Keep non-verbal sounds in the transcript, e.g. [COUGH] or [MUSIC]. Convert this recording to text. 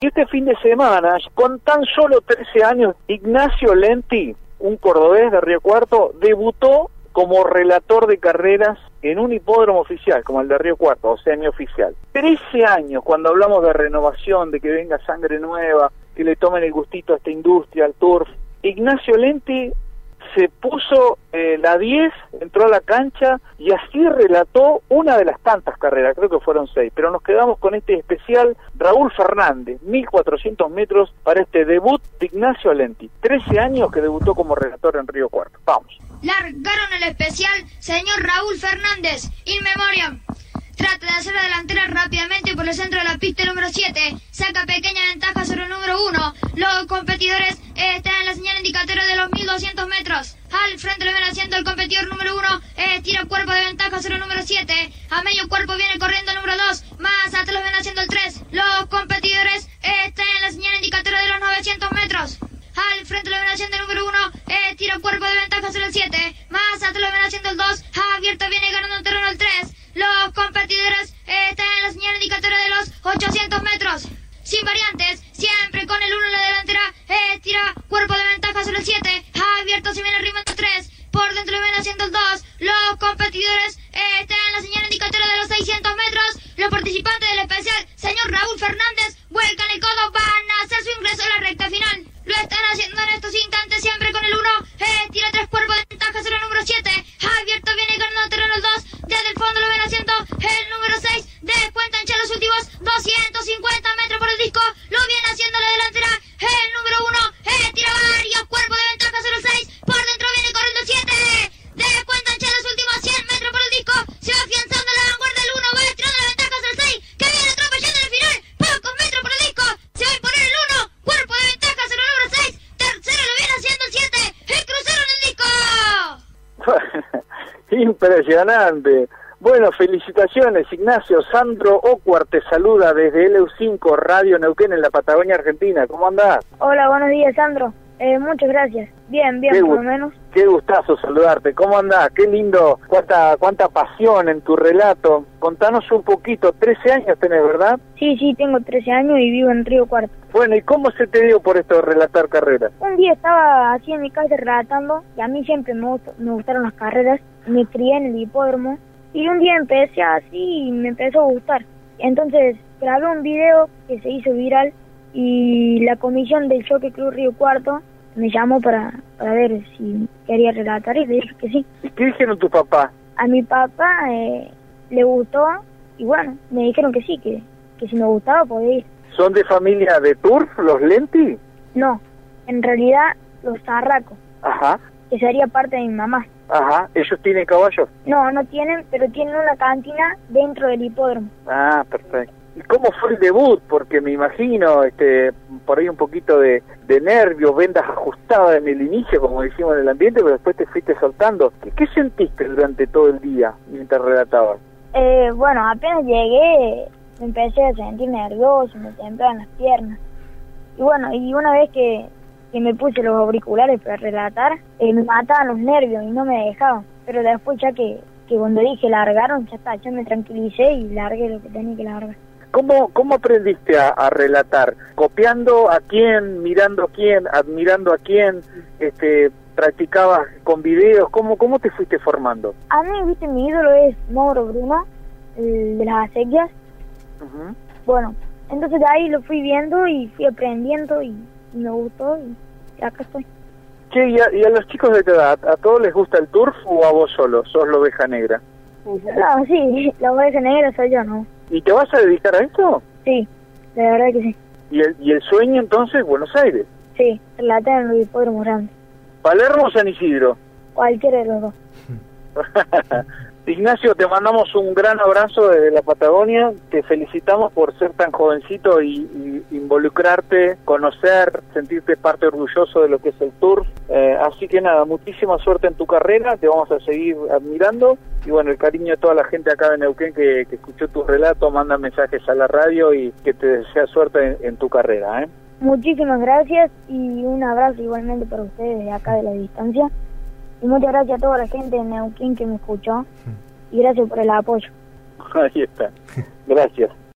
Y este fin de semana, con tan solo 13 años, Ignacio Lenti, un cordobés de Río Cuarto, debutó como relator de carreras en un hipódromo oficial, como el de Río Cuarto, o semi-oficial. 13 años, cuando hablamos de renovación, de que venga sangre nueva, que le tomen el gustito a esta industria, al turf. Ignacio Lenti se puso eh, la 10, entró a la cancha y así relató una de las tantas carreras, creo que fueron seis, pero nos quedamos con este especial Raúl Fernández, 1400 metros para este debut de Ignacio Lenti, 13 años que debutó como relator en Río Cuarto. Vamos. Largaron el especial señor Raúl Fernández, in memoriam. Trata de hacer la delantera rápidamente por el centro de la pista número 7. Saca pequeña ventaja sobre el número 1. Los competidores están en la señal indicatoria de los 1200 metros. Al frente le ven haciendo el competidor número 1. tira cuerpo de ventaja sobre número 7. A medio cuerpo viene corriendo el número 2. Más atrás lo ven haciendo el 3. Los competidores están en la señal indicatoria de los 900 metros. Al frente lo ven haciendo el número 1. tira cuerpo de ventaja sobre el 7. Más atrás lo ven haciendo el 2. Abierto viene Sin variantes, siempre con el 1 en la delantera, tira cuerpo de ventaja sobre el 7. Abierto se viene ritmo el 3. Por dentro le ven haciendo el 2. Los competidores están en la señal indicatoria de los 600 metros. Los participantes del especial, señor Raúl Fernández, vuelcan el codo, van a hacer su ingreso a la recta final. Lo están haciendo en estos instantes siempre con el 1. Impresionante. Bueno, felicitaciones, Ignacio. Sandro Ocuar te saluda desde LU5 Radio Neuquén en la Patagonia Argentina. ¿Cómo andás? Hola, buenos días, Sandro. Eh, muchas gracias. Bien, bien, Qué por lo menos. Qué gustazo saludarte. ¿Cómo andás? Qué lindo, cuánta, cuánta pasión en tu relato. Contanos un poquito. 13 años tenés, ¿verdad? Sí, sí, tengo 13 años y vivo en Río Cuarto. Bueno, ¿y cómo se te dio por esto de relatar carreras? Un día estaba así en mi casa relatando y a mí siempre me, gust- me gustaron las carreras. Me crié en el hipódromo y un día empecé así y me empezó a gustar. Entonces grabé un video que se hizo viral y la comisión del Choque Club Río Cuarto me llamó para, para ver si quería relatar y le dije que sí. ¿Y qué dijeron tu papá? A mi papá eh, le gustó y bueno, me dijeron que sí, que, que si me gustaba podía ir. ¿Son de familia de Turf, los Lenti? No, en realidad los Tarracos, Ajá, que sería parte de mi mamá. ajá. ¿Ellos tienen caballos? No, no tienen, pero tienen una cantina dentro del hipódromo. Ah, perfecto. ¿Y cómo fue el debut? Porque me imagino, este, por ahí un poquito de, de nervios, vendas ajustadas en el inicio, como decimos en el ambiente, pero después te fuiste soltando. ¿Qué, qué sentiste durante todo el día mientras relatabas? Eh, bueno, apenas llegué, me empecé a sentir nervioso, me temblaban las piernas. Y bueno, y una vez que, que me puse los auriculares para relatar, eh, me mataban los nervios y no me dejaban. Pero después ya que, que cuando dije largaron, ya está, yo me tranquilicé y largué lo que tenía que largar. ¿Cómo, cómo aprendiste a, a relatar? ¿Copiando a quién, mirando a quién, admirando a quién? Este, ¿Practicabas con videos? ¿Cómo, ¿Cómo te fuiste formando? A mí, viste, mi ídolo es Mauro Bruno, el de las acequias. Ujú. Bueno, entonces de ahí lo fui viendo y fui aprendiendo y me gustó y acá estoy. Che, ¿y a, y a los chicos de tu edad, a todos les gusta el turf o a vos solo? ¿Sos la oveja negra? No, sí, la oveja negra soy yo, ¿no? ¿Y te vas a dedicar a esto? Sí, la verdad que sí. ¿Y el, y el sueño entonces, Buenos Aires? Sí, relatar en los hipódromos grandes. ¿Palermo o San Isidro? Cualquiera de los dos. [LAUGHS] Ignacio, te mandamos un gran abrazo desde la Patagonia. Te felicitamos por ser tan jovencito y, y involucrarte, conocer, sentirte parte orgulloso de lo que es el Tour. Eh, así que nada, muchísima suerte en tu carrera. Te vamos a seguir admirando. Y bueno, el cariño de toda la gente acá de Neuquén que, escuchó tu relato, manda mensajes a la radio y que te desea suerte en, en tu carrera. ¿eh? Muchísimas gracias y un abrazo igualmente para ustedes de acá de la distancia. Y muchas gracias a toda la gente de Neuquén que me escuchó. Y gracias por el apoyo. Ahí está. Gracias.